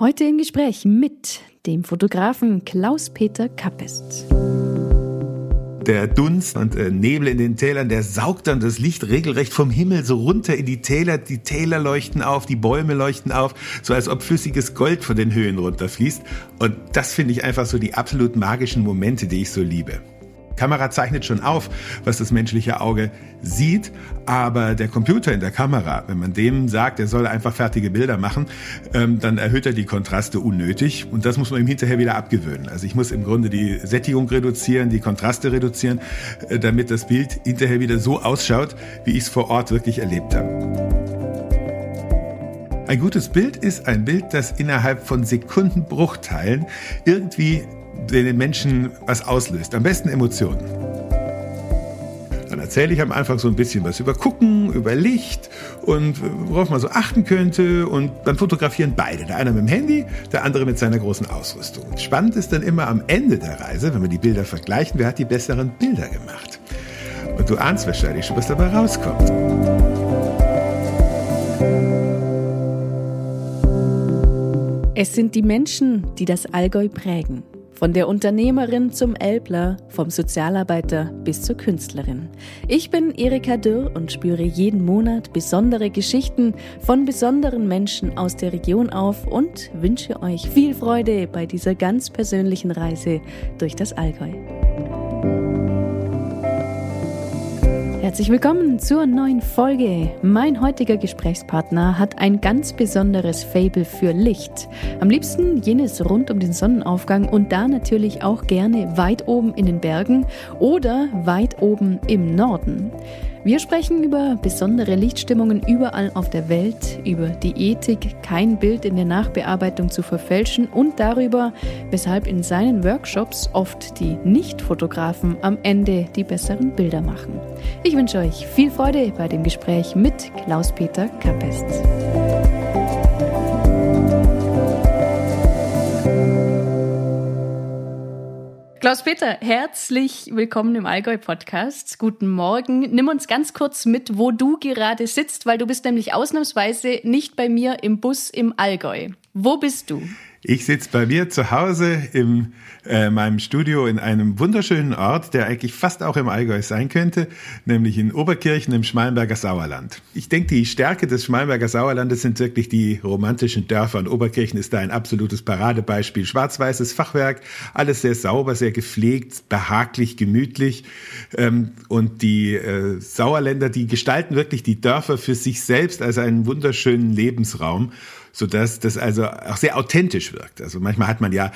Heute im Gespräch mit dem Fotografen Klaus-Peter Kappest. Der Dunst und äh, Nebel in den Tälern, der saugt dann das Licht regelrecht vom Himmel so runter in die Täler. Die Täler leuchten auf, die Bäume leuchten auf, so als ob flüssiges Gold von den Höhen runterfließt. Und das finde ich einfach so die absolut magischen Momente, die ich so liebe. Kamera zeichnet schon auf, was das menschliche Auge sieht, aber der Computer in der Kamera, wenn man dem sagt, er soll einfach fertige Bilder machen, ähm, dann erhöht er die Kontraste unnötig und das muss man ihm hinterher wieder abgewöhnen. Also ich muss im Grunde die Sättigung reduzieren, die Kontraste reduzieren, äh, damit das Bild hinterher wieder so ausschaut, wie ich es vor Ort wirklich erlebt habe. Ein gutes Bild ist ein Bild, das innerhalb von Sekundenbruchteilen irgendwie den Menschen was auslöst. Am besten Emotionen. Dann erzähle ich am Anfang so ein bisschen was über Gucken, über Licht und worauf man so achten könnte. Und dann fotografieren beide. Der eine mit dem Handy, der andere mit seiner großen Ausrüstung. Spannend ist dann immer am Ende der Reise, wenn wir die Bilder vergleichen, wer hat die besseren Bilder gemacht. Und du ahnst wahrscheinlich schon, was dabei rauskommt. Es sind die Menschen, die das Allgäu prägen. Von der Unternehmerin zum Elbler, vom Sozialarbeiter bis zur Künstlerin. Ich bin Erika Dürr und spüre jeden Monat besondere Geschichten von besonderen Menschen aus der Region auf und wünsche euch viel Freude bei dieser ganz persönlichen Reise durch das Allgäu. Herzlich willkommen zur neuen Folge. Mein heutiger Gesprächspartner hat ein ganz besonderes Fable für Licht. Am liebsten jenes rund um den Sonnenaufgang und da natürlich auch gerne weit oben in den Bergen oder weit oben im Norden. Wir sprechen über besondere Lichtstimmungen überall auf der Welt, über die Ethik, kein Bild in der Nachbearbeitung zu verfälschen und darüber, weshalb in seinen Workshops oft die Nicht-Fotografen am Ende die besseren Bilder machen. Ich wünsche euch viel Freude bei dem Gespräch mit Klaus-Peter Kappest. Klaus-Peter, herzlich willkommen im Allgäu-Podcast. Guten Morgen. Nimm uns ganz kurz mit, wo du gerade sitzt, weil du bist nämlich ausnahmsweise nicht bei mir im Bus im Allgäu. Wo bist du? Ich sitze bei mir zu Hause in äh, meinem Studio in einem wunderschönen Ort, der eigentlich fast auch im Allgäu sein könnte, nämlich in Oberkirchen im Schmalenberger Sauerland. Ich denke, die Stärke des Schmalenberger Sauerlandes sind wirklich die romantischen Dörfer und Oberkirchen ist da ein absolutes Paradebeispiel. Schwarz-weißes Fachwerk, alles sehr sauber, sehr gepflegt, behaglich, gemütlich ähm, und die äh, Sauerländer, die gestalten wirklich die Dörfer für sich selbst als einen wunderschönen Lebensraum so dass das also auch sehr authentisch wirkt. Also manchmal hat man ja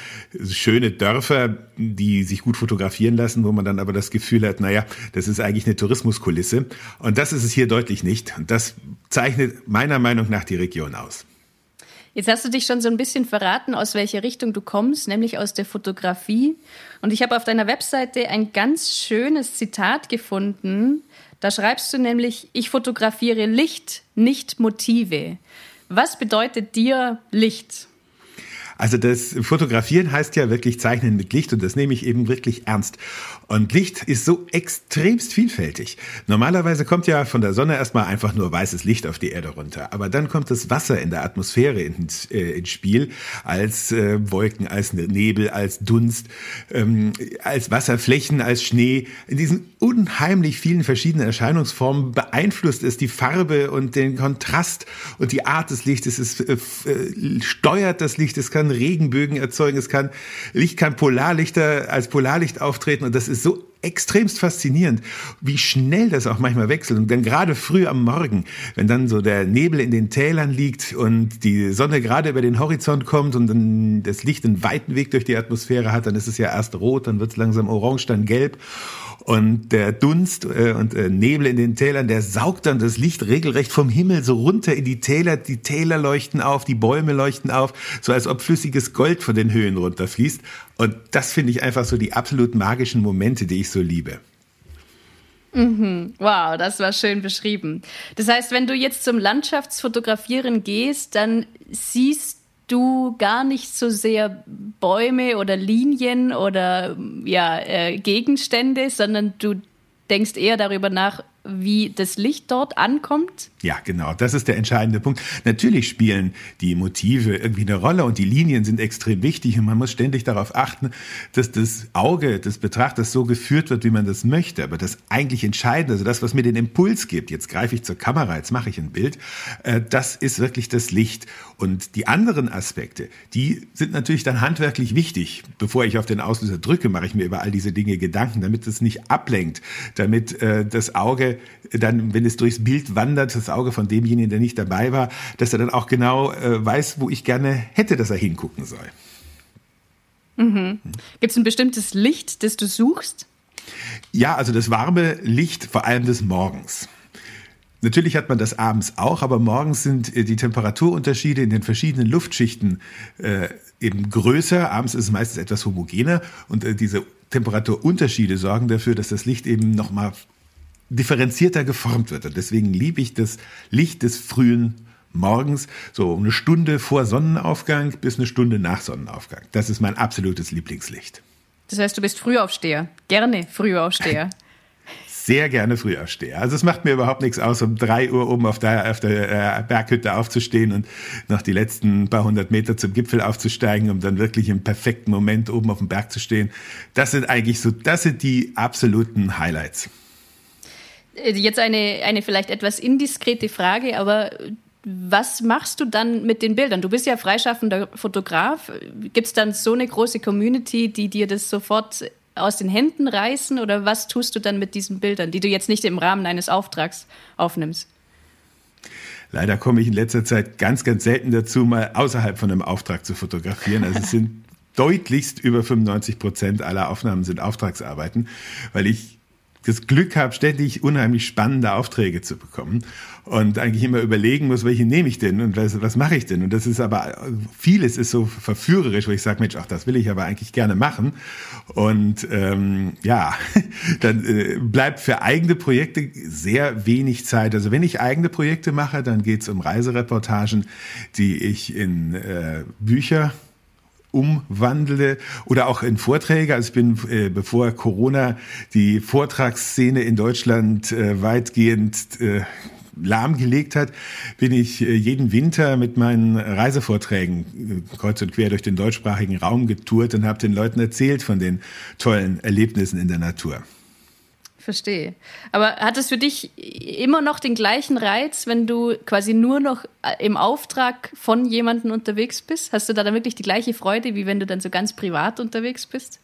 schöne Dörfer, die sich gut fotografieren lassen, wo man dann aber das Gefühl hat, naja, das ist eigentlich eine Tourismuskulisse. Und das ist es hier deutlich nicht. Und das zeichnet meiner Meinung nach die Region aus. Jetzt hast du dich schon so ein bisschen verraten, aus welcher Richtung du kommst, nämlich aus der Fotografie. Und ich habe auf deiner Webseite ein ganz schönes Zitat gefunden. Da schreibst du nämlich, ich fotografiere Licht, nicht Motive. Was bedeutet dir Licht? Also das Fotografieren heißt ja wirklich Zeichnen mit Licht und das nehme ich eben wirklich ernst. Und Licht ist so extremst vielfältig. Normalerweise kommt ja von der Sonne erstmal einfach nur weißes Licht auf die Erde runter. Aber dann kommt das Wasser in der Atmosphäre ins, äh, ins Spiel, als äh, Wolken, als Nebel, als Dunst, ähm, als Wasserflächen, als Schnee. In diesen unheimlich vielen verschiedenen Erscheinungsformen beeinflusst es die Farbe und den Kontrast und die Art des Lichtes. Es äh, äh steuert das Licht, es kann kann Regenbögen erzeugen, es kann Licht kann Polarlichter als Polarlicht auftreten. Und das ist so extremst faszinierend, wie schnell das auch manchmal wechselt. Und dann gerade früh am Morgen, wenn dann so der Nebel in den Tälern liegt und die Sonne gerade über den Horizont kommt und dann das Licht einen weiten Weg durch die Atmosphäre hat, dann ist es ja erst rot, dann wird es langsam orange, dann gelb. Und der Dunst äh, und äh, Nebel in den Tälern, der saugt dann das Licht regelrecht vom Himmel so runter in die Täler. Die Täler leuchten auf, die Bäume leuchten auf, so als ob flüssiges Gold von den Höhen runterfließt. Und das finde ich einfach so die absolut magischen Momente, die ich so liebe. Mhm. Wow, das war schön beschrieben. Das heißt, wenn du jetzt zum Landschaftsfotografieren gehst, dann siehst du gar nicht so sehr Bäume oder Linien oder ja, äh, Gegenstände, sondern du denkst eher darüber nach, wie das Licht dort ankommt? Ja, genau. Das ist der entscheidende Punkt. Natürlich spielen die Motive irgendwie eine Rolle und die Linien sind extrem wichtig und man muss ständig darauf achten, dass das Auge des Betrachters so geführt wird, wie man das möchte. Aber das eigentlich Entscheidende, also das, was mir den Impuls gibt, jetzt greife ich zur Kamera, jetzt mache ich ein Bild, äh, das ist wirklich das Licht. Und die anderen Aspekte, die sind natürlich dann handwerklich wichtig. Bevor ich auf den Auslöser drücke, mache ich mir über all diese Dinge Gedanken, damit es nicht ablenkt, damit äh, das Auge dann, wenn es durchs Bild wandert, das Auge von demjenigen, der nicht dabei war, dass er dann auch genau äh, weiß, wo ich gerne hätte, dass er hingucken soll. Mhm. Gibt es ein bestimmtes Licht, das du suchst? Ja, also das warme Licht, vor allem des Morgens. Natürlich hat man das abends auch, aber morgens sind äh, die Temperaturunterschiede in den verschiedenen Luftschichten äh, eben größer. Abends ist es meistens etwas homogener und äh, diese Temperaturunterschiede sorgen dafür, dass das Licht eben nochmal differenzierter geformt wird. Und deswegen liebe ich das Licht des frühen Morgens, so eine Stunde vor Sonnenaufgang bis eine Stunde nach Sonnenaufgang. Das ist mein absolutes Lieblingslicht. Das heißt, du bist Frühaufsteher. Gerne Frühaufsteher. Sehr gerne Frühaufsteher. Also es macht mir überhaupt nichts aus, um drei Uhr oben auf der, auf der äh, Berghütte aufzustehen und noch die letzten paar hundert Meter zum Gipfel aufzusteigen, um dann wirklich im perfekten Moment oben auf dem Berg zu stehen. Das sind eigentlich so, das sind die absoluten Highlights. Äh, jetzt eine, eine vielleicht etwas indiskrete Frage, aber was machst du dann mit den Bildern? Du bist ja freischaffender Fotograf. Gibt es dann so eine große Community, die dir das sofort aus den Händen reißen? Oder was tust du dann mit diesen Bildern, die du jetzt nicht im Rahmen eines Auftrags aufnimmst? Leider komme ich in letzter Zeit ganz, ganz selten dazu, mal außerhalb von einem Auftrag zu fotografieren. Also es sind deutlichst über 95 Prozent aller Aufnahmen sind Auftragsarbeiten, weil ich das Glück habe, ständig unheimlich spannende Aufträge zu bekommen und eigentlich immer überlegen muss, welche nehme ich denn und was, was mache ich denn? Und das ist aber, vieles ist so verführerisch, wo ich sage, Mensch, ach, das will ich aber eigentlich gerne machen. Und ähm, ja, dann äh, bleibt für eigene Projekte sehr wenig Zeit. Also wenn ich eigene Projekte mache, dann geht es um Reisereportagen, die ich in äh, Bücher umwandle oder auch in Vorträge. Also ich bin, äh, bevor Corona die Vortragsszene in Deutschland äh, weitgehend äh, lahmgelegt hat, bin ich äh, jeden Winter mit meinen Reisevorträgen äh, kreuz und quer durch den deutschsprachigen Raum getourt und habe den Leuten erzählt von den tollen Erlebnissen in der Natur. Verstehe. Aber hat es für dich immer noch den gleichen Reiz, wenn du quasi nur noch äh, im Auftrag von jemandem unterwegs bist? Hast du da dann wirklich die gleiche Freude, wie wenn du dann so ganz privat unterwegs bist?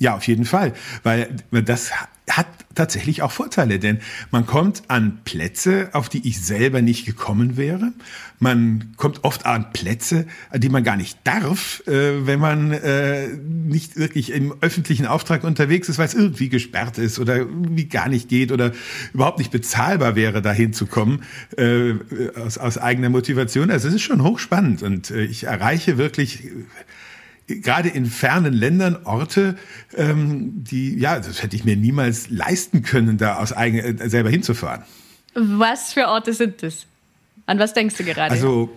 Ja, auf jeden Fall, weil das hat tatsächlich auch Vorteile, denn man kommt an Plätze, auf die ich selber nicht gekommen wäre. Man kommt oft an Plätze, an die man gar nicht darf, äh, wenn man äh, nicht wirklich im öffentlichen Auftrag unterwegs ist, weil es irgendwie gesperrt ist oder irgendwie gar nicht geht oder überhaupt nicht bezahlbar wäre, dahin zu kommen äh, aus, aus eigener Motivation. Also es ist schon hochspannend und äh, ich erreiche wirklich gerade in fernen Ländern Orte, ähm, die, ja, das hätte ich mir niemals leisten können, da aus eigen, äh, selber hinzufahren. Was für Orte sind das? An was denkst du gerade? Also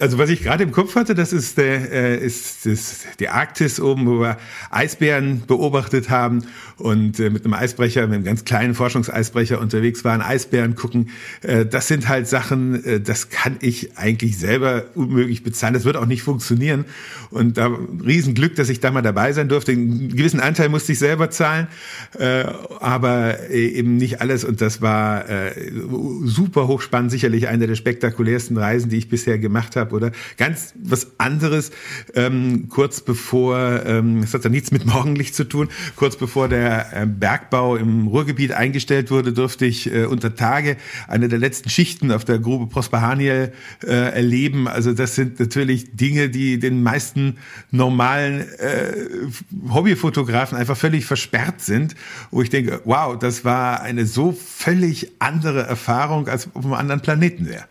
also was ich gerade im Kopf hatte, das ist, äh, ist das, die Arktis oben, wo wir Eisbären beobachtet haben und äh, mit einem Eisbrecher, mit einem ganz kleinen Forschungseisbrecher unterwegs waren, Eisbären gucken. Äh, das sind halt Sachen, äh, das kann ich eigentlich selber unmöglich bezahlen. Das wird auch nicht funktionieren. Und da Riesenglück, dass ich da mal dabei sein durfte. Einen gewissen Anteil musste ich selber zahlen, äh, aber äh, eben nicht alles. Und das war äh, super hochspannend, sicherlich eine der spektakulärsten Reisen, die ich bisher gemacht habe habe oder ganz was anderes. Ähm, kurz bevor, ähm, das hat ja nichts mit Morgenlicht zu tun, kurz bevor der äh, Bergbau im Ruhrgebiet eingestellt wurde, durfte ich äh, unter Tage eine der letzten Schichten auf der Grube Prosper Haniel äh, erleben. Also das sind natürlich Dinge, die den meisten normalen äh, Hobbyfotografen einfach völlig versperrt sind, wo ich denke, wow, das war eine so völlig andere Erfahrung, als auf einem anderen Planeten wäre.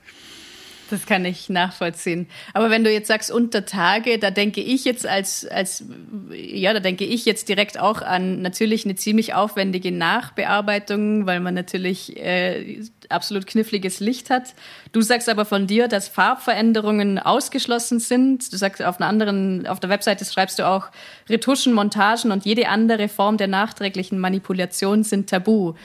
Das kann ich nachvollziehen. Aber wenn du jetzt sagst unter Tage, da denke ich jetzt als, als, ja, da denke ich jetzt direkt auch an natürlich eine ziemlich aufwendige Nachbearbeitung, weil man natürlich äh, absolut kniffliges Licht hat. Du sagst aber von dir, dass Farbveränderungen ausgeschlossen sind. Du sagst auf einer anderen, auf der Webseite schreibst du auch, Retuschen, Montagen und jede andere Form der nachträglichen Manipulation sind tabu.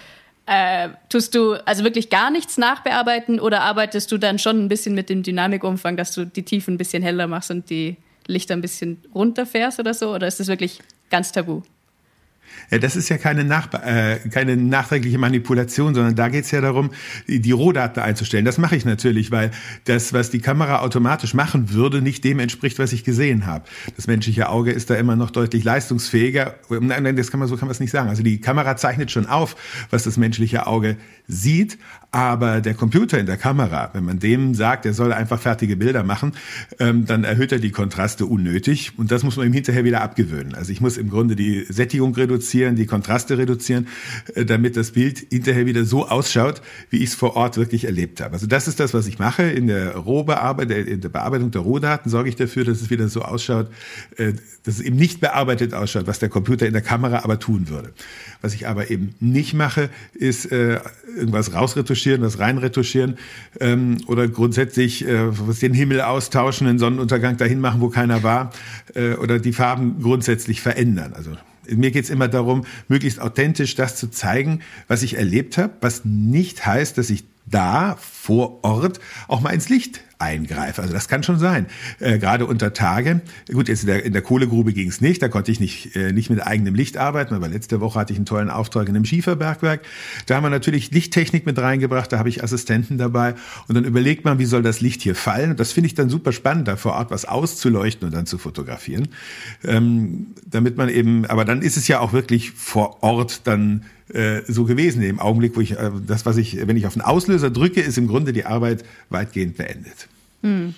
Äh, tust du also wirklich gar nichts nachbearbeiten oder arbeitest du dann schon ein bisschen mit dem Dynamikumfang, dass du die Tiefen ein bisschen heller machst und die Lichter ein bisschen runterfährst oder so? Oder ist das wirklich ganz tabu? Ja, das ist ja keine, nach, äh, keine nachträgliche Manipulation, sondern da geht es ja darum, die, Rohdaten einzustellen. Das mache ich natürlich, weil das, was die Kamera automatisch machen würde, nicht dem entspricht, was ich gesehen habe. Das menschliche Auge ist da immer noch deutlich leistungsfähiger. Nein, nein, das kann man so kann man es nicht sagen. Also die Kamera zeichnet schon auf, was das menschliche Auge sieht, aber der Computer in der Kamera, wenn man dem sagt, er soll einfach fertige Bilder machen, ähm, dann erhöht er die Kontraste unnötig und das muss man ihm hinterher wieder abgewöhnen. Also ich muss im Grunde die Sättigung reduzieren, die Kontraste reduzieren, äh, damit das Bild hinterher wieder so ausschaut, wie ich es vor Ort wirklich erlebt habe. Also das ist das, was ich mache. In der Rohbearbeitung, in der Bearbeitung der Rohdaten sorge ich dafür, dass es wieder so ausschaut, äh, dass es eben nicht bearbeitet ausschaut, was der Computer in der Kamera aber tun würde. Was ich aber eben nicht mache, ist äh, irgendwas rausretuschieren retuschieren, das reinretuschieren ähm, oder grundsätzlich äh, was den Himmel austauschen, den Sonnenuntergang dahin machen, wo keiner war äh, oder die Farben grundsätzlich verändern. Also mir geht's immer darum, möglichst authentisch das zu zeigen, was ich erlebt habe, was nicht heißt, dass ich da vor Ort auch mal ins Licht eingreife. Also das kann schon sein. Äh, gerade unter Tage. Gut, jetzt in der, in der Kohlegrube ging es nicht. Da konnte ich nicht, äh, nicht mit eigenem Licht arbeiten. Aber letzte Woche hatte ich einen tollen Auftrag in einem Schieferbergwerk. Da haben wir natürlich Lichttechnik mit reingebracht. Da habe ich Assistenten dabei. Und dann überlegt man, wie soll das Licht hier fallen. Und das finde ich dann super spannend, da vor Ort was auszuleuchten und dann zu fotografieren. Ähm, damit man eben, aber dann ist es ja auch wirklich vor Ort dann äh, so gewesen. Im Augenblick, wo ich äh, das, was ich, wenn ich auf den Auslöser drücke, ist im Grunde die Arbeit weitgehend beendet. Hm.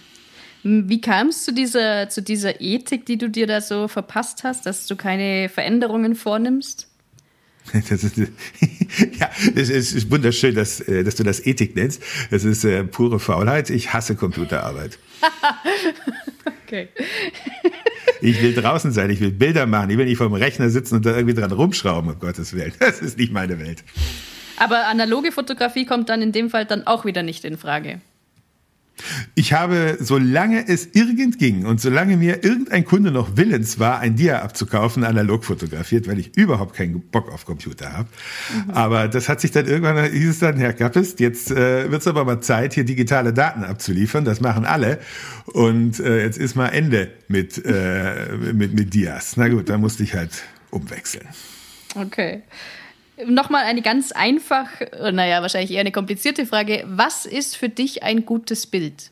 Wie kam es zu dieser, zu dieser Ethik, die du dir da so verpasst hast, dass du keine Veränderungen vornimmst? Das ist, ja, das ist wunderschön, dass, äh, dass du das Ethik nennst. Das ist äh, pure Faulheit. Ich hasse Computerarbeit. okay. Ich will draußen sein, ich will Bilder machen, ich will nicht vor dem Rechner sitzen und da irgendwie dran rumschrauben, um Gottes Willen. Das ist nicht meine Welt. Aber analoge Fotografie kommt dann in dem Fall dann auch wieder nicht in Frage. Ich habe, solange es irgend ging und solange mir irgendein Kunde noch willens war, ein Dia abzukaufen, analog fotografiert, weil ich überhaupt keinen Bock auf Computer habe. Mhm. Aber das hat sich dann irgendwann, hieß es dann, Herr Kappes, jetzt äh, wird es aber mal Zeit, hier digitale Daten abzuliefern. Das machen alle. Und äh, jetzt ist mal Ende mit, äh, mit, mit Dias. Na gut, da musste ich halt umwechseln. Okay. Nochmal eine ganz einfach, naja, wahrscheinlich eher eine komplizierte Frage. Was ist für dich ein gutes Bild?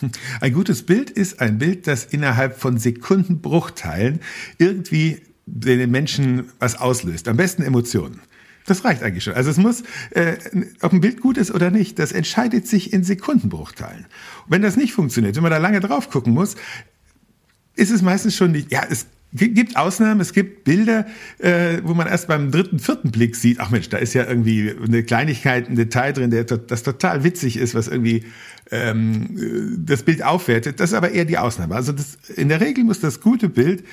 Ein gutes Bild ist ein Bild, das innerhalb von Sekundenbruchteilen irgendwie den Menschen was auslöst. Am besten Emotionen. Das reicht eigentlich schon. Also es muss, äh, ob ein Bild gut ist oder nicht, das entscheidet sich in Sekundenbruchteilen. Und wenn das nicht funktioniert, wenn man da lange drauf gucken muss, ist es meistens schon nicht, ja, es gibt Ausnahmen, es gibt Bilder, äh, wo man erst beim dritten, vierten Blick sieht, ach Mensch, da ist ja irgendwie eine Kleinigkeit, ein Detail drin, der das total witzig ist, was irgendwie ähm, das Bild aufwertet. Das ist aber eher die Ausnahme. Also das, in der Regel muss das gute Bild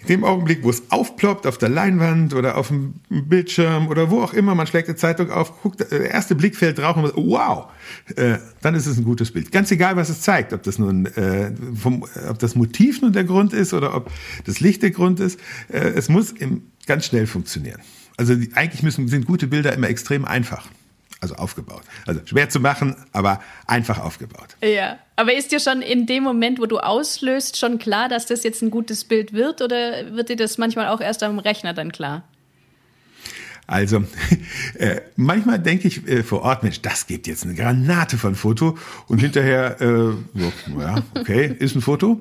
in dem Augenblick, wo es aufploppt auf der Leinwand oder auf dem Bildschirm oder wo auch immer, man schlägt die Zeitung auf, guckt, der erste Blick fällt drauf und man, wow, äh, dann ist es ein gutes Bild. Ganz egal, was es zeigt, ob das nun äh, vom, ob das Motiv nun der Grund ist oder ob das Licht der Grund ist. Äh, es muss im, ganz schnell funktionieren. Also die, eigentlich müssen sind gute Bilder immer extrem einfach also aufgebaut. Also schwer zu machen, aber einfach aufgebaut. Ja, aber ist dir schon in dem Moment, wo du auslöst, schon klar, dass das jetzt ein gutes Bild wird oder wird dir das manchmal auch erst am Rechner dann klar? Also äh, manchmal denke ich äh, vor Ort, Mensch, das gibt jetzt eine Granate von Foto und hinterher, äh, so, ja, okay, ist ein Foto.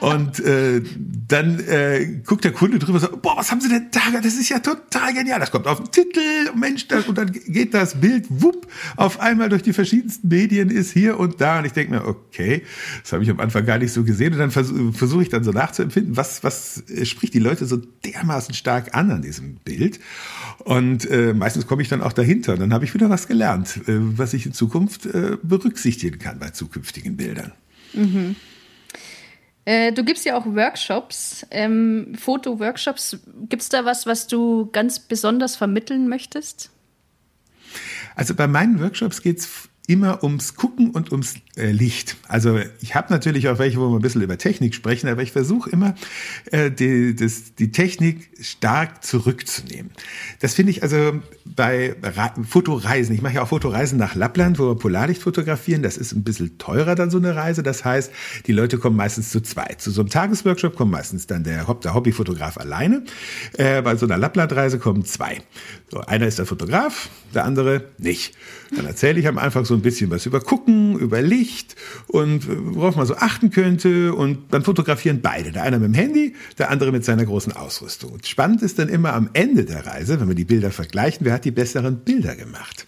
Und äh, dann äh, guckt der Kunde drüber und sagt, boah, was haben Sie denn da? Das ist ja total genial. Das kommt auf den Titel, Mensch, das, und dann geht das Bild, wupp, auf einmal durch die verschiedensten Medien, ist hier und da. Und ich denke mir, okay, das habe ich am Anfang gar nicht so gesehen. Und dann versuche versuch ich dann so nachzuempfinden, was, was spricht die Leute so dermaßen stark an an diesem Bild. Und äh, meistens komme ich dann auch dahinter. Dann habe ich wieder was gelernt, äh, was ich in Zukunft äh, berücksichtigen kann bei zukünftigen Bildern. Mhm. Äh, du gibst ja auch Workshops, ähm, Foto-Workshops. Gibt es da was, was du ganz besonders vermitteln möchtest? Also bei meinen Workshops geht es immer ums Gucken und ums äh, Licht. Also ich habe natürlich auch welche, wo wir ein bisschen über Technik sprechen, aber ich versuche immer äh, die, das, die Technik stark zurückzunehmen. Das finde ich also bei Ra Fotoreisen. Ich mache ja auch Fotoreisen nach Lappland, wo wir Polarlicht fotografieren. Das ist ein bisschen teurer dann so eine Reise. Das heißt, die Leute kommen meistens zu zweit. Zu so einem Tagesworkshop kommt meistens dann der, der Hobbyfotograf alleine. Äh, bei so einer Lapplandreise kommen zwei. So, einer ist der Fotograf, der andere nicht. Dann erzähle ich am Anfang so ein bisschen was über Gucken, über Licht und worauf man so achten könnte. Und dann fotografieren beide. Der eine mit dem Handy, der andere mit seiner großen Ausrüstung. Und spannend ist dann immer am Ende der Reise, wenn wir die Bilder vergleichen, wer hat die besseren Bilder gemacht.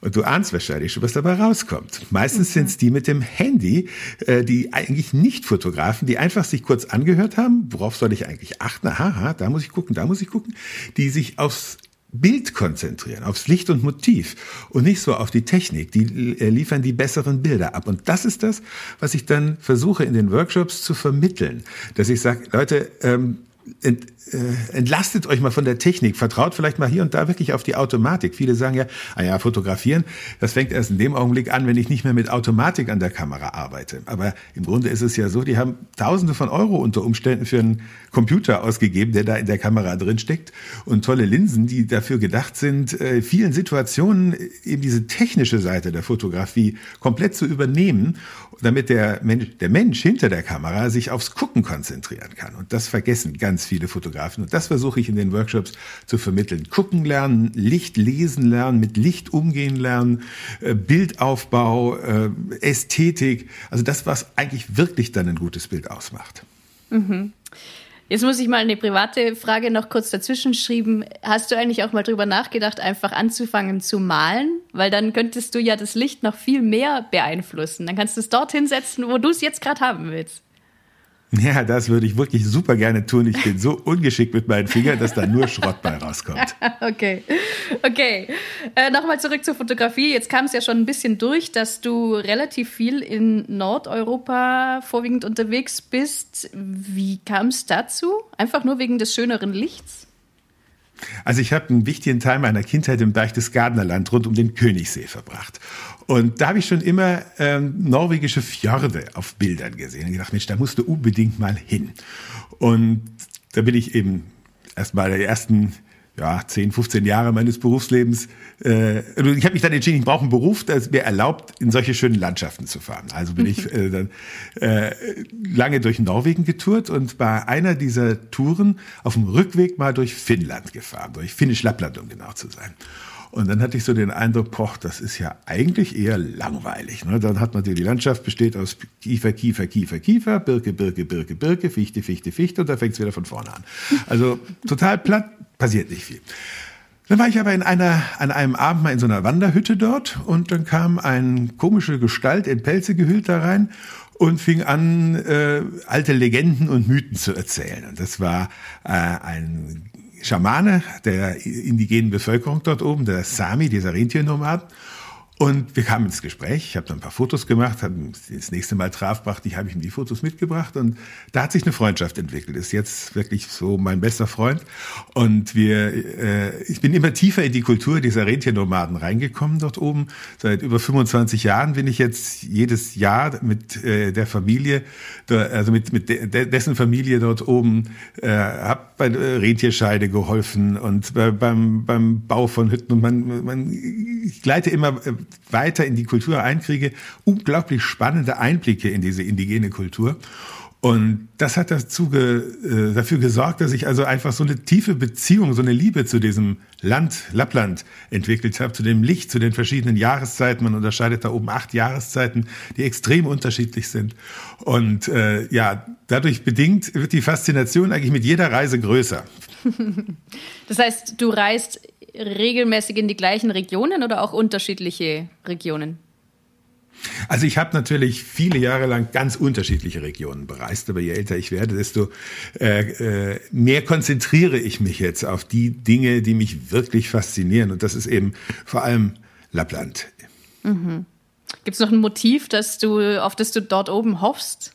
Und du ahnst wahrscheinlich schon, was dabei rauskommt. Meistens sind es die mit dem Handy, äh, die eigentlich nicht Fotografen, die einfach sich kurz angehört haben, worauf soll ich eigentlich achten? Aha, da muss ich gucken, da muss ich gucken, die sich aufs Bild konzentrieren, aufs Licht und Motiv und nicht so auf die Technik. Die äh, liefern die besseren Bilder ab. Und das ist das, was ich dann versuche in den Workshops zu vermitteln. Dass ich sage, Leute, ähm, ent, äh, entlastet euch mal von der Technik, vertraut vielleicht mal hier und da wirklich auf die Automatik. Viele sagen ja, ah ja, fotografieren, das fängt erst in dem Augenblick an, wenn ich nicht mehr mit Automatik an der Kamera arbeite. Aber im Grunde ist es ja so, die haben Tausende von Euro unter Umständen für einen Computer ausgegeben, der da in der Kamera drin steckt und tolle Linsen, die dafür gedacht sind, äh, vielen Situationen eben diese technische Seite der Fotografie komplett zu übernehmen, damit der Mensch, der Mensch hinter der Kamera sich aufs Gucken konzentrieren kann. Und das vergessen ganz viele Fotografen. Und das versuche ich in den Workshops zu vermitteln. Gucken lernen, Licht lesen lernen, mit Licht umgehen lernen, äh, Bildaufbau, äh, Ästhetik. Also das, was eigentlich wirklich dann ein gutes Bild ausmacht. Mhm. Jetzt muss ich mal eine private Frage noch kurz dazwischen schreiben. Hast du eigentlich auch mal drüber nachgedacht, einfach anzufangen zu malen? Weil dann könntest du ja das Licht noch viel mehr beeinflussen. Dann kannst du es dort hinsetzen, wo du es jetzt gerade haben willst. Ja, das würde ich wirklich super gerne tun. Ich bin so ungeschickt mit meinen Fingern, dass da nur Schrott bei rauskommt. okay, okay. Äh, Nochmal zurück zur Fotografie. Jetzt kam es ja schon ein bisschen durch, dass du relativ viel in Nordeuropa vorwiegend unterwegs bist. Wie kam es dazu? Einfach nur wegen des schöneren Lichts? Also ich habe einen wichtigen Teil meiner Kindheit im Berchtesgadenerland rund um den Königssee verbracht. Und da habe ich schon immer ähm, norwegische Fjorde auf Bildern gesehen und gedacht, Mensch, da musst du unbedingt mal hin. Und da bin ich eben erst mal der ersten ja, 10, 15 Jahre meines Berufslebens. Äh, also ich habe mich dann entschieden, ich brauche einen Beruf, der es mir erlaubt, in solche schönen Landschaften zu fahren. Also bin ich äh, dann äh, lange durch Norwegen getourt und bei einer dieser Touren auf dem Rückweg mal durch Finnland gefahren, durch Finnisch-Lappland, um genau zu sein. Und dann hatte ich so den Eindruck, poch, das ist ja eigentlich eher langweilig. Ne? Dann hat man die, Landschaft besteht aus Kiefer, Kiefer, Kiefer, Kiefer, Birke, Birke, Birke, Birke, Fichte, Fichte, Fichte und da fängt es wieder von vorne an. Also total platt, passiert nicht viel. Dann war ich aber in einer, an einem Abend mal in so einer Wanderhütte dort und dann kam eine komische Gestalt in Pelze gehüllt da rein und fing an, äh, alte Legenden und Mythen zu erzählen. Und das war äh, ein Schamane der indigenen Bevölkerung dort oben, der Sami, dieser Rentiernomad. Und wir kamen ins Gespräch. Ich habe dann ein paar Fotos gemacht, habe das nächste Mal traf, brachte ich, habe ich ihm die Fotos mitgebracht und da hat sich eine Freundschaft entwickelt. Ist jetzt wirklich so mein bester Freund und wir, äh, ich bin immer tiefer in die Kultur dieser Rentiernomaden reingekommen dort oben. Seit über 25 Jahren bin ich jetzt jedes Jahr mit äh, der Familie, also mit mit de, dessen Familie dort oben, äh, habe bei Rentierscheide geholfen und bei, beim beim Bau von Hütten und man, man ich gleite immer äh, weiter in die Kultur einkriege, unglaublich spannende Einblicke in diese indigene Kultur. Und das hat dazu ge, äh, dafür gesorgt, dass ich also einfach so eine tiefe Beziehung, so eine Liebe zu diesem Land, Lappland, entwickelt habe, zu dem Licht, zu den verschiedenen Jahreszeiten. Man unterscheidet da oben acht Jahreszeiten, die extrem unterschiedlich sind. Und äh, ja, dadurch bedingt wird die Faszination eigentlich mit jeder Reise größer. Das heißt, du reist regelmäßig in die gleichen Regionen oder auch unterschiedliche Regionen? Also ich habe natürlich viele Jahre lang ganz unterschiedliche Regionen bereist, aber je älter ich werde, desto äh, äh, mehr konzentriere ich mich jetzt auf die Dinge, die mich wirklich faszinieren. Und das ist eben vor allem Lappland. Mhm. Gibt es noch ein Motiv, das du, auf das du dort oben hoffst?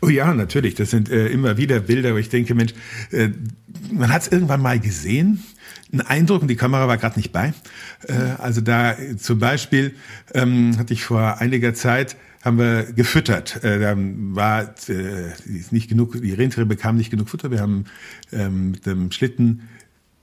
Oh ja, natürlich. Das sind äh, immer wieder Bilder, wo ich denke, Mensch, äh, man hat es irgendwann mal gesehen einen Eindruck und die Kamera war gerade nicht bei. Äh, also da zum Beispiel ähm, hatte ich vor einiger Zeit haben wir gefüttert. Äh, da war äh, nicht genug, die Rentiere bekamen nicht genug Futter. Wir haben ähm, mit dem Schlitten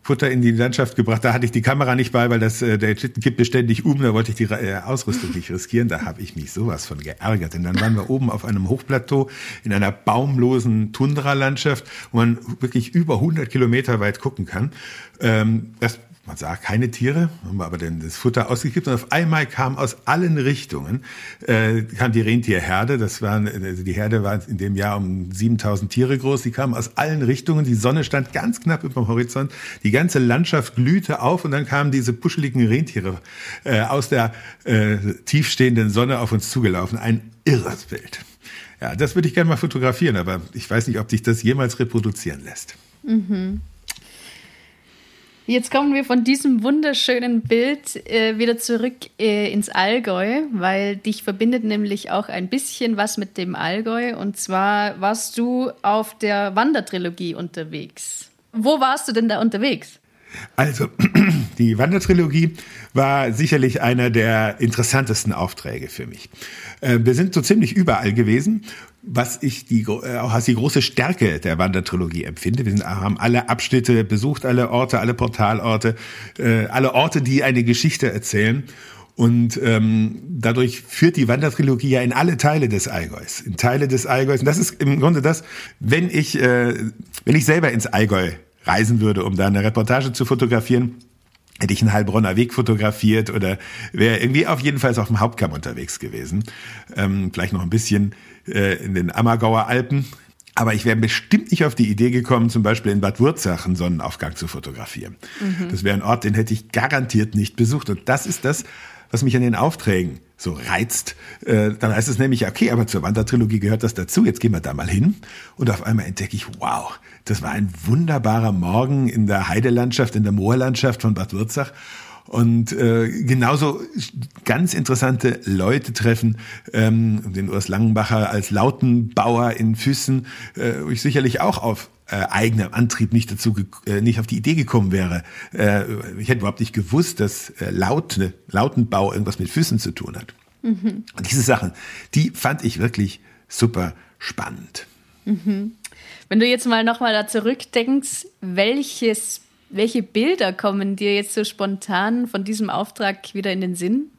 Futter in die Landschaft gebracht. Da hatte ich die Kamera nicht bei, weil das äh, der Schlitten kippte ständig um. Da wollte ich die äh, Ausrüstung nicht riskieren. Da habe ich mich sowas von geärgert. Denn dann waren wir oben auf einem Hochplateau in einer baumlosen Tundralandschaft, wo man wirklich über 100 Kilometer weit gucken kann. Ähm, das man sah keine Tiere, haben wir aber dann das Futter ausgekippt und auf einmal kam aus allen Richtungen äh, kam die Rentierherde. Das waren also die Herde war in dem Jahr um 7000 Tiere groß. Die kamen aus allen Richtungen. Die Sonne stand ganz knapp über dem Horizont. Die ganze Landschaft glühte auf und dann kamen diese puscheligen Rentiere äh, aus der äh, tiefstehenden Sonne auf uns zugelaufen. Ein irres Bild. Ja, das würde ich gerne mal fotografieren, aber ich weiß nicht, ob sich das jemals reproduzieren lässt. Mhm. Jetzt kommen wir von diesem wunderschönen Bild äh, wieder zurück äh, ins Allgäu, weil dich verbindet nämlich auch ein bisschen was mit dem Allgäu. Und zwar warst du auf der Wandertrilogie unterwegs. Wo warst du denn da unterwegs? Also, die Wandertrilogie war sicherlich einer der interessantesten Aufträge für mich. Äh, wir sind so ziemlich überall gewesen was ich die, äh, auch als die große Stärke der Wandertrilogie empfinde. Wir sind, haben alle Abschnitte besucht, alle Orte, alle Portalorte, äh, alle Orte, die eine Geschichte erzählen. Und ähm, dadurch führt die Wandertrilogie ja in alle Teile des Allgäus, in Teile des Allgäus. Und das ist im Grunde das, wenn ich, äh, wenn ich selber ins Allgäu reisen würde, um da eine Reportage zu fotografieren, hätte ich einen Heilbronner Weg fotografiert oder wäre irgendwie auf jeden Fall auf dem Hauptkamm unterwegs gewesen. Ähm, vielleicht noch ein bisschen äh, in den Ammergauer Alpen. Aber ich wäre bestimmt nicht auf die Idee gekommen, zum Beispiel in Bad Wurzach einen Sonnenaufgang zu fotografieren. Mhm. Das wäre ein Ort, den hätte ich garantiert nicht besucht. Und das ist das, was mich an den Aufträgen so reizt. Äh, dann heißt es nämlich, okay, aber zur Wandertrilogie gehört das dazu. Jetzt gehen wir da mal hin. Und auf einmal entdecke ich, wow, das war ein wunderbarer Morgen in der Heidelandschaft, in der Moorlandschaft von Bad Wurzach und äh, genauso ganz interessante Leute treffen, ähm, den Urs Langenbacher als Lautenbauer in Füssen, äh, wo ich sicherlich auch auf äh, eigenem Antrieb nicht dazu äh, nicht auf die Idee gekommen wäre. Äh, ich hätte überhaupt nicht gewusst, dass äh, Laute, Lautenbau irgendwas mit Füssen zu tun hat. Mhm. Und diese Sachen, die fand ich wirklich super spannend. Mhm. Wenn du jetzt mal nochmal da zurückdenkst, welches welche Bilder kommen dir jetzt so spontan von diesem Auftrag wieder in den Sinn?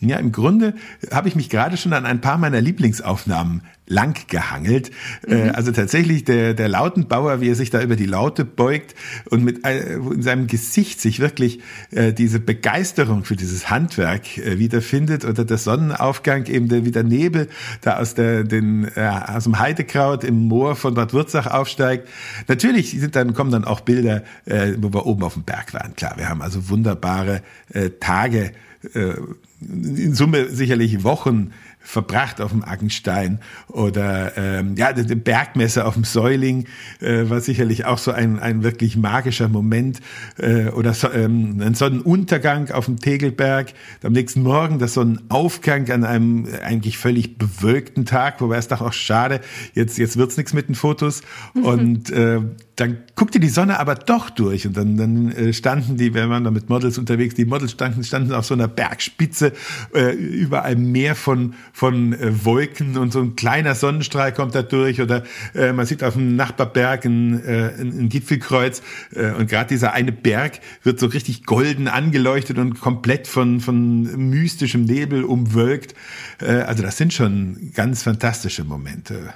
Ja, im Grunde habe ich mich gerade schon an ein paar meiner Lieblingsaufnahmen lang gehangelt. Äh, mhm. Also tatsächlich der, der Lautenbauer, wie er sich da über die Laute beugt und mit äh, in seinem Gesicht sich wirklich äh, diese Begeisterung für dieses Handwerk äh, wiederfindet oder der Sonnenaufgang eben der, wie der Nebel da aus der den äh, aus dem Heidekraut im Moor von Bad Wurzach aufsteigt. Natürlich sind dann kommen dann auch Bilder, äh, wo wir oben auf dem Berg waren. Klar, wir haben also wunderbare äh, Tage in Summe sicherlich Wochen verbracht auf dem Aggenstein oder ähm, ja, den Bergmesser auf dem Säuling äh, war sicherlich auch so ein, ein wirklich magischer Moment äh, oder so, ähm, ein Sonnenuntergang auf dem Tegelberg, am nächsten Morgen der Sonnenaufgang an einem eigentlich völlig bewölkten Tag, wobei es doch auch schade, jetzt, jetzt wird's nichts mit den Fotos. Und äh, dann guckte die Sonne aber doch durch und dann, dann äh, standen die, wenn man da mit Models unterwegs, die Models standen, standen auf so einer Bergspitze, äh, überall mehr von, von äh, Wolken und so ein kleiner Sonnenstrahl kommt da durch oder äh, man sieht auf dem Nachbarberg ein, äh, ein, ein Gipfelkreuz äh, und gerade dieser eine Berg wird so richtig golden angeleuchtet und komplett von, von mystischem Nebel umwölkt. Äh, also das sind schon ganz fantastische Momente.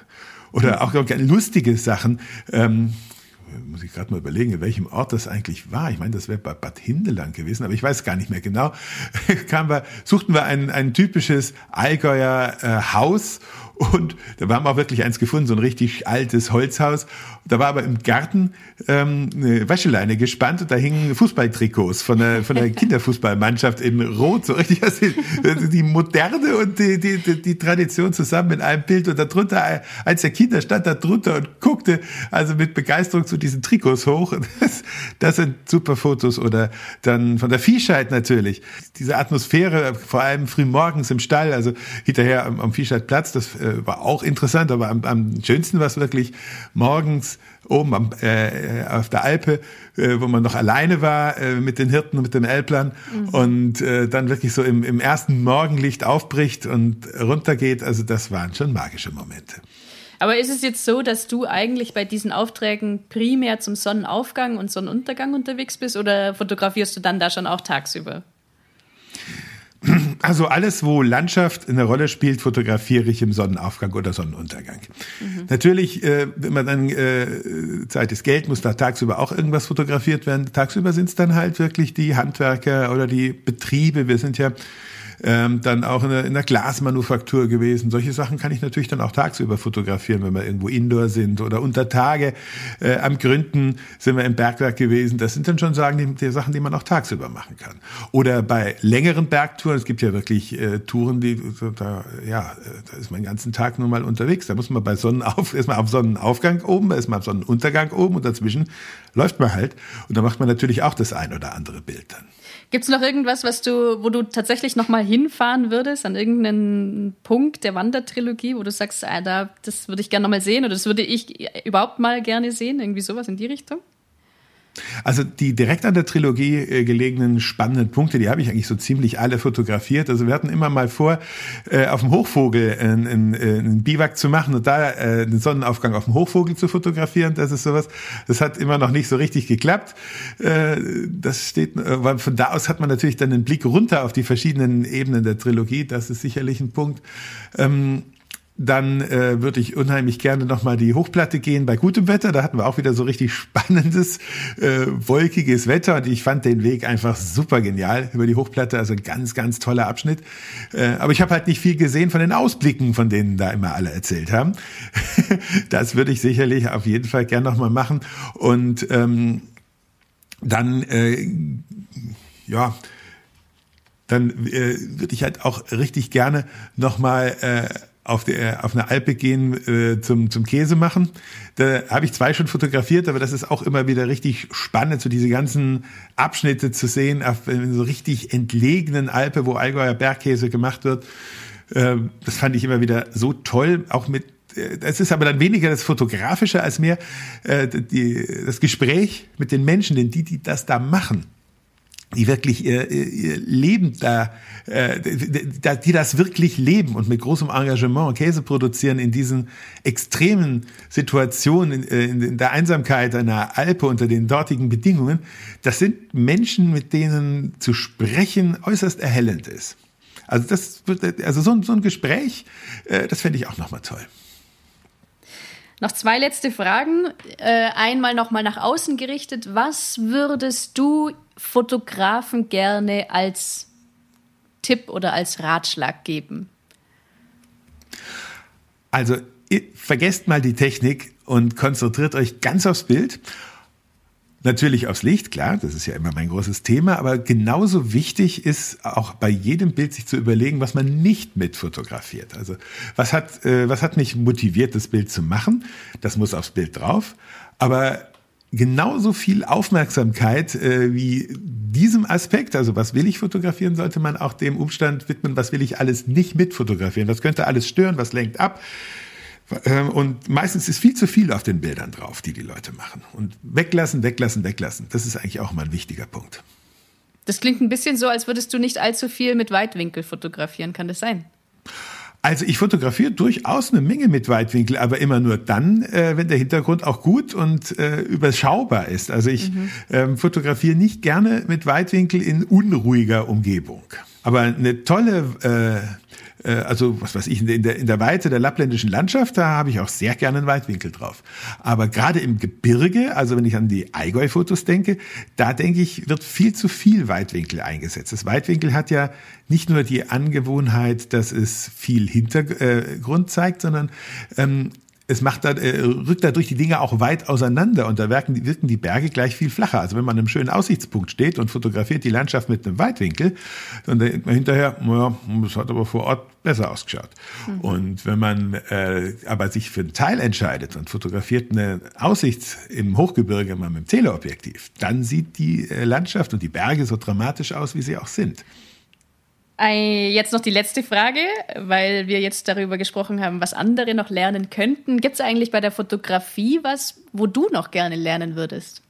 Oder auch lustige Sachen. Ähm, muss ich gerade mal überlegen, in welchem Ort das eigentlich war. Ich meine, das wäre bei Bad Hindelang gewesen, aber ich weiß gar nicht mehr genau. Kamen wir, suchten wir ein, ein typisches Allgäuer äh, Haus und da haben wir auch wirklich eins gefunden, so ein richtig altes Holzhaus. Da war aber im Garten ähm, eine Wäscheleine gespannt und da hingen Fußballtrikots von der, von der Kinderfußballmannschaft in Rot. So richtig also die, Moderne und die, die, die Tradition zusammen in einem Bild. Und darunter, als der Kinder stand da drunter und guckte, also mit Begeisterung zu zu diesen Trikots hoch. Das, das sind super Fotos. Oder dann von der Viehscheid natürlich. Diese Atmosphäre, vor allem früh morgens im Stall, also hinterher am, am Viehscheidplatz, das äh, war auch interessant, aber am, am schönsten war es wirklich morgens oben am, äh, auf der Alpe, äh, wo man noch alleine war äh, mit den Hirten und mit dem Elblern mhm. und äh, dann wirklich so im, im ersten Morgenlicht aufbricht und runtergeht. Also das waren schon magische Momente. Aber ist es jetzt so, dass du eigentlich bei diesen Aufträgen primär zum Sonnenaufgang und Sonnenuntergang unterwegs bist oder fotografierst du dann da schon auch tagsüber? Also alles, wo Landschaft eine Rolle spielt, fotografiere ich im Sonnenaufgang oder Sonnenuntergang. Mhm. Natürlich, äh, wenn man dann äh, Zeit ist Geld, muss da tagsüber auch irgendwas fotografiert werden. Tagsüber sind es dann halt wirklich die Handwerker oder die Betriebe. Wir sind ja ähm, dann auch in der, in der Glasmanufaktur gewesen. Solche Sachen kann ich natürlich dann auch tagsüber fotografieren, wenn wir irgendwo indoor sind oder unter Tage. Äh, am Gründen sind wir im Bergwerk gewesen. Das sind dann schon sagen, die, die Sachen, die man auch tagsüber machen kann. Oder bei längeren Bergtouren, es gibt ja wirklich äh, Touren, die da, ja, äh, da ist man den ganzen Tag nur mal unterwegs. Da muss man bei Sonnenauf, erstmal auf Sonnenaufgang oben, erstmal auf Sonnenuntergang oben und dazwischen läuft man halt. Und da macht man natürlich auch das ein oder andere Bild dann. Gibt es noch irgendwas, was du, wo du tatsächlich noch mal hinfahren würdest, an irgendeinen Punkt der Wandertrilogie, wo du sagst, ah, da, das würde ich gerne noch mal sehen oder das würde ich überhaupt mal gerne sehen, irgendwie sowas in die Richtung? Also die direkt an der Trilogie äh, gelegenen spannenden Punkte, die habe ich eigentlich so ziemlich alle fotografiert. Also wir hatten immer mal vor, äh, auf dem Hochvogel einen, einen, einen Biwak zu machen und da äh, den Sonnenaufgang auf dem Hochvogel zu fotografieren. Das ist sowas. Das hat immer noch nicht so richtig geklappt. Äh, das steht, äh, weil von da aus hat man natürlich dann einen Blick runter auf die verschiedenen Ebenen der Trilogie. Das ist sicherlich ein Punkt. Dann äh, würde ich unheimlich gerne nochmal die Hochplatte gehen bei gutem Wetter. Da hatten wir auch wieder so richtig spannendes, äh, wolkiges Wetter und ich fand den Weg einfach super genial über die Hochplatte. Also ganz, ganz toller Abschnitt. Äh, aber ich habe halt nicht viel gesehen von den Ausblicken, von denen da immer alle erzählt haben. das würde ich sicherlich auf jeden Fall gern nochmal machen. Und ähm, dann, äh, ja, dann äh, würde ich halt auch richtig gerne nochmal äh, auf, der, auf eine Alpe gehen äh, zum, zum Käse machen. Da habe ich zwei schon fotografiert, aber das ist auch immer wieder richtig spannend, so diese ganzen Abschnitte zu sehen, auf so richtig entlegenen Alpe, wo Allgäuer Bergkäse gemacht wird. Äh, das fand ich immer wieder so toll, auch mit äh, es ist aber dann weniger das Fotografische als mehr äh, die, das Gespräch mit den Menschen, denn die, die das da machen, die wirklich ihr, ihr Leben da, äh, die das wirklich leben und mit großem Engagement Käse produzieren in diesen extremen Situationen, in, in der Einsamkeit einer Alpe unter den dortigen Bedingungen, das sind Menschen, mit denen zu sprechen äußerst erhellend ist. Also das, also so ein, so ein Gespräch, äh, das fände ich auch nochmal toll. Noch zwei letzte Fragen. Äh, einmal nochmal nach außen gerichtet. Was würdest du Fotografen gerne als Tipp oder als Ratschlag geben? Also vergesst mal die Technik und konzentriert euch ganz aufs Bild. Natürlich aufs Licht, klar, das ist ja immer mein großes Thema, aber genauso wichtig ist auch bei jedem Bild sich zu überlegen, was man nicht mit fotografiert. Also was hat, äh, was hat mich motiviert, das Bild zu machen? Das muss aufs Bild drauf. Aber genauso viel Aufmerksamkeit äh, wie diesem Aspekt, also was will ich fotografieren, sollte man auch dem Umstand widmen, was will ich alles nicht mitfotografieren. Was könnte alles stören, was lenkt ab. Ähm, und meistens ist viel zu viel auf den Bildern drauf, die die Leute machen. Und weglassen, weglassen, weglassen. Das ist eigentlich auch mal ein wichtiger Punkt. Das klingt ein bisschen so, als würdest du nicht allzu viel mit Weitwinkel fotografieren. Kann das sein? Also ich fotografiere durchaus eine Menge mit Weitwinkel, aber immer nur dann, äh, wenn der Hintergrund auch gut und äh, überschaubar ist. Also ich mhm. ähm, fotografiere nicht gerne mit Weitwinkel in unruhiger Umgebung. Aber eine tolle äh, äh, also was weiß ich, in der, in der Weite der lappländischen Landschaft, da habe ich auch sehr gerne einen Weitwinkel drauf. Aber gerade im Gebirge, also wenn ich an die Allgäu-Fotos denke, da denke ich, wird viel zu viel Weitwinkel eingesetzt. Das Weitwinkel hat ja nicht nur die Angewohnheit, dass es viel Hintergrund zeigt, sondern ähm, es macht da, äh, rückt dadurch die Dinge auch weit auseinander und da wirken, wirken die Berge gleich viel flacher. Also wenn man an einem schönen Aussichtspunkt steht und fotografiert die Landschaft mit einem Weitwinkel, dann denkt man hinterher, naja, das hat aber vor Ort besser ausgeschaut. Mhm. Und wenn man äh, aber sich für einen Teil entscheidet und fotografiert eine Aussicht im Hochgebirge mal mit dem Teleobjektiv, dann sieht die äh, Landschaft und die Berge so dramatisch aus, wie sie auch sind. Jetzt noch die letzte Frage, weil wir jetzt darüber gesprochen haben, was andere noch lernen könnten. Gibt es eigentlich bei der Fotografie was, wo du noch gerne lernen würdest?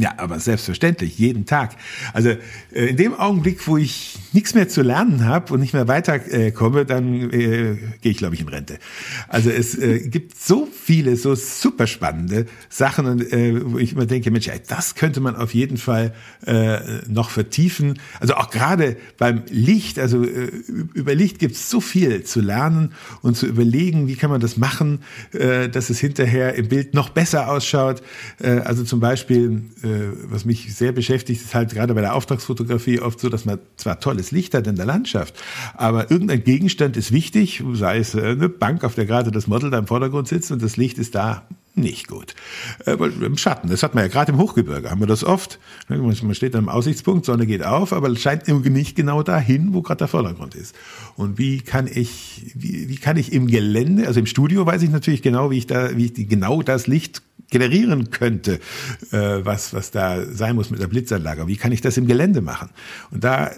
Ja, aber selbstverständlich, jeden Tag. Also äh, in dem Augenblick, wo ich nichts mehr zu lernen habe und nicht mehr weiterkomme, äh, dann äh, gehe ich, glaube ich, in Rente. Also es äh, gibt so viele, so super spannende Sachen, und, äh, wo ich immer denke, Mensch, ey, das könnte man auf jeden Fall äh, noch vertiefen. Also auch gerade beim Licht, also äh, über Licht gibt es so viel zu lernen und zu überlegen, wie kann man das machen, äh, dass es hinterher im Bild noch besser ausschaut. Äh, also zum Beispiel äh, was mich sehr beschäftigt, ist halt gerade bei der Auftragsfotografie oft so, dass man zwar tolles Licht hat in der Landschaft, aber irgendein Gegenstand ist wichtig, sei es äh, eine Bank, auf der gerade das Model da im Vordergrund sitzt und das Licht ist da nicht gut. Äh, Im Schatten, das hat man ja gerade im Hochgebirge, haben wir das oft. Ne, man steht am Aussichtspunkt, Sonne geht auf, aber scheint nicht genau dahin, wo gerade der Vordergrund ist. Und wie kann ich, wie, wie kann ich im Gelände, also im Studio weiß ich natürlich genau, wie ich da, wie ich genau das Licht generieren könnte, äh, was, was da sein muss mit der Blitzanlage. Wie kann ich das im Gelände machen? Und da äh,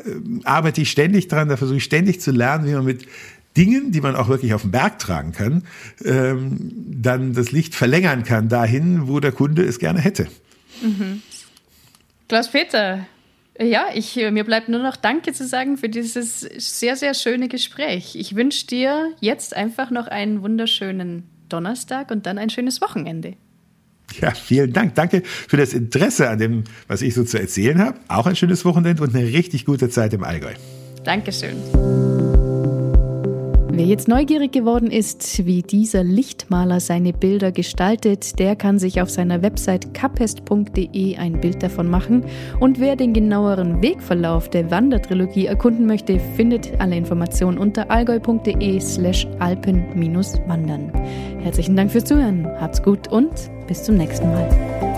arbeite ich ständig dran, da versuche ich ständig zu lernen, wie man mit Dingen, die man auch wirklich auf den Berg tragen kann, ähm, dann das Licht verlängern kann dahin, wo der Kunde es gerne hätte. Mhm. Klaus-Peter, ja, ich, mir bleibt nur noch Danke zu sagen für dieses sehr, sehr schöne Gespräch. Ich wünsche dir jetzt einfach noch einen wunderschönen Donnerstag und dann ein schönes Wochenende. Ja, vielen Dank. Danke für das Interesse an dem, was ich so zu erzählen habe. Auch ein schönes Wochenende und eine richtig gute Zeit im Allgäu. Dankeschön. Wer jetzt neugierig geworden ist, wie dieser Lichtmaler seine Bilder gestaltet, der kann sich auf seiner Website kapest.de ein Bild davon machen. Und wer den genaueren Wegverlauf der Wandertrilogie erkunden möchte, findet alle Informationen unter allgäu.de slash alpen-wandern. Herzlichen Dank fürs Zuhören, habt's gut und bis zum nächsten Mal.